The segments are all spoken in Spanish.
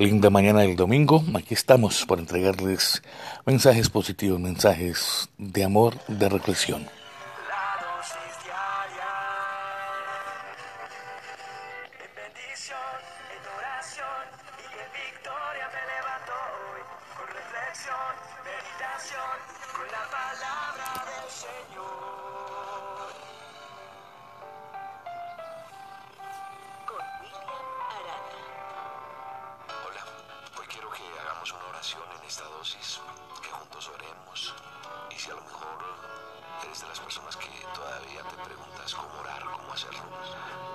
Linda mañana del domingo. Aquí estamos para entregarles mensajes positivos, mensajes de amor, de reflexión. Señor. hagamos una oración en esta dosis, que juntos oremos. Y si a lo mejor eres de las personas que todavía te preguntas cómo orar, cómo hacerlo,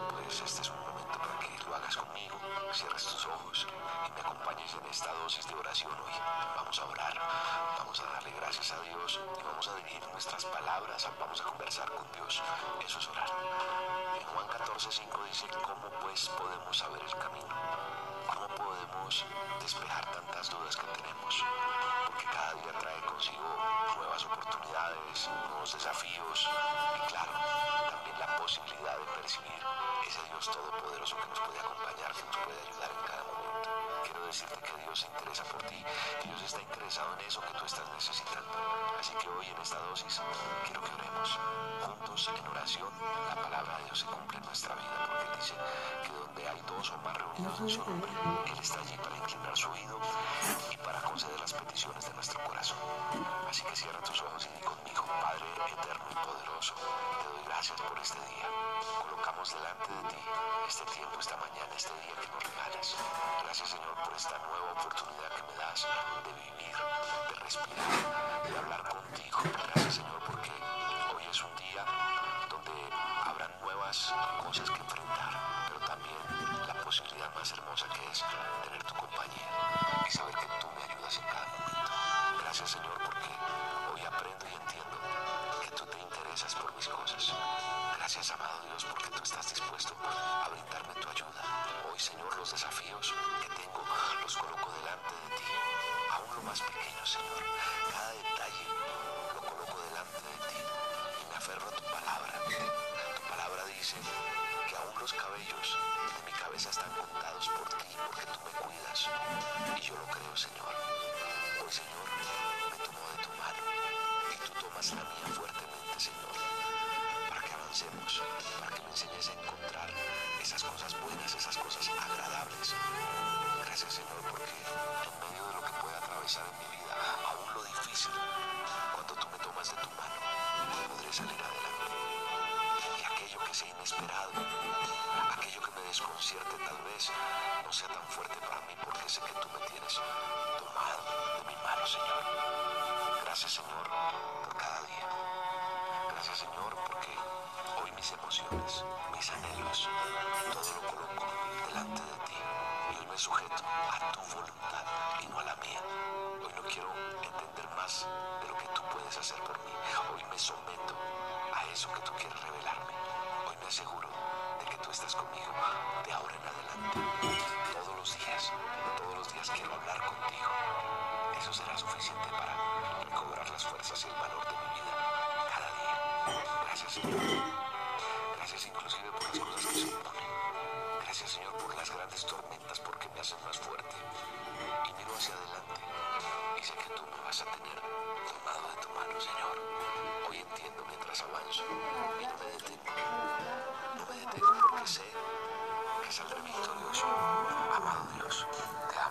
pues este es un momento para que lo hagas conmigo, cierres tus ojos y me acompañes en esta dosis de oración hoy. Vamos a orar, vamos a darle gracias a Dios y vamos a dirigir nuestras palabras, vamos a conversar con Dios. Eso es orar. En Juan 14, 5 dice, ¿cómo pues podemos saber el camino? despejar tantas dudas que tenemos, porque cada día trae consigo nuevas oportunidades, nuevos desafíos y claro, también la posibilidad de percibir ese Dios todopoderoso que nos puede acompañar, que nos puede ayudar en cada momento. Quiero decirte que Dios se interesa por ti y Dios está interesado en eso que tú estás necesitando. Así que hoy en esta dosis quiero que oremos. En oración la palabra de Dios se cumple en nuestra vida, porque dice que donde hay dos o más reunidos en su nombre, Él está allí para inclinar su oído y para conceder las peticiones de nuestro corazón. Así que cierra tus ojos y di conmigo, Padre eterno y poderoso, te doy gracias por este día. Colocamos delante de ti este tiempo, esta mañana, este día que nos regalas. Gracias Señor por esta nueva oportunidad que me das de vivir, de respirar, de hablar contigo. Gracias Señor muchas cosas que enfrentar, pero también la posibilidad más hermosa que es tener tu compañía y saber que tú me ayudas en cada momento. Gracias Señor porque hoy aprendo y entiendo que tú te interesas por mis cosas. Gracias amado Dios porque tú estás dispuesto a brindarme tu ayuda. Hoy Señor los desafíos que tengo los coloco delante de ti, aún lo más pequeño Señor. Cada que aún los cabellos de mi cabeza están contados por ti porque tú me cuidas. Y yo lo creo, Señor. Hoy, Señor, me tomo de tu mano y tú tomas la mía fuertemente, Señor, para que avancemos, para que me enseñes a encontrar esas cosas buenas, esas cosas agradables. Gracias, Señor, porque en medio de lo que pueda atravesar en mi vida, aún lo difícil, cuando tú me tomas de tu mano, podré salir adelante. pronunciarte tal vez no sea tan fuerte para mí porque sé que tú me tienes tomado de mi mano, Señor. Gracias, Señor, por cada día. Gracias, Señor, porque hoy mis emociones, mis anhelos, todo lo coloco delante de ti y hoy me sujeto a tu voluntad y no a la mía. Hoy no quiero entender más de lo que tú puedes hacer por mí. Hoy me someto a eso que tú quieres revelarme. Hoy me aseguro que tú estás conmigo de ahora en adelante. Todos los días, todos los días quiero hablar contigo. Eso será suficiente para recobrar las fuerzas y el valor de mi vida cada día. Gracias, Señor. Gracias inclusive por las cosas que se oponen. Gracias, Señor, por las grandes tormentas porque me hacen más fuerte. Y miro hacia adelante y sé que tú me vas a tener.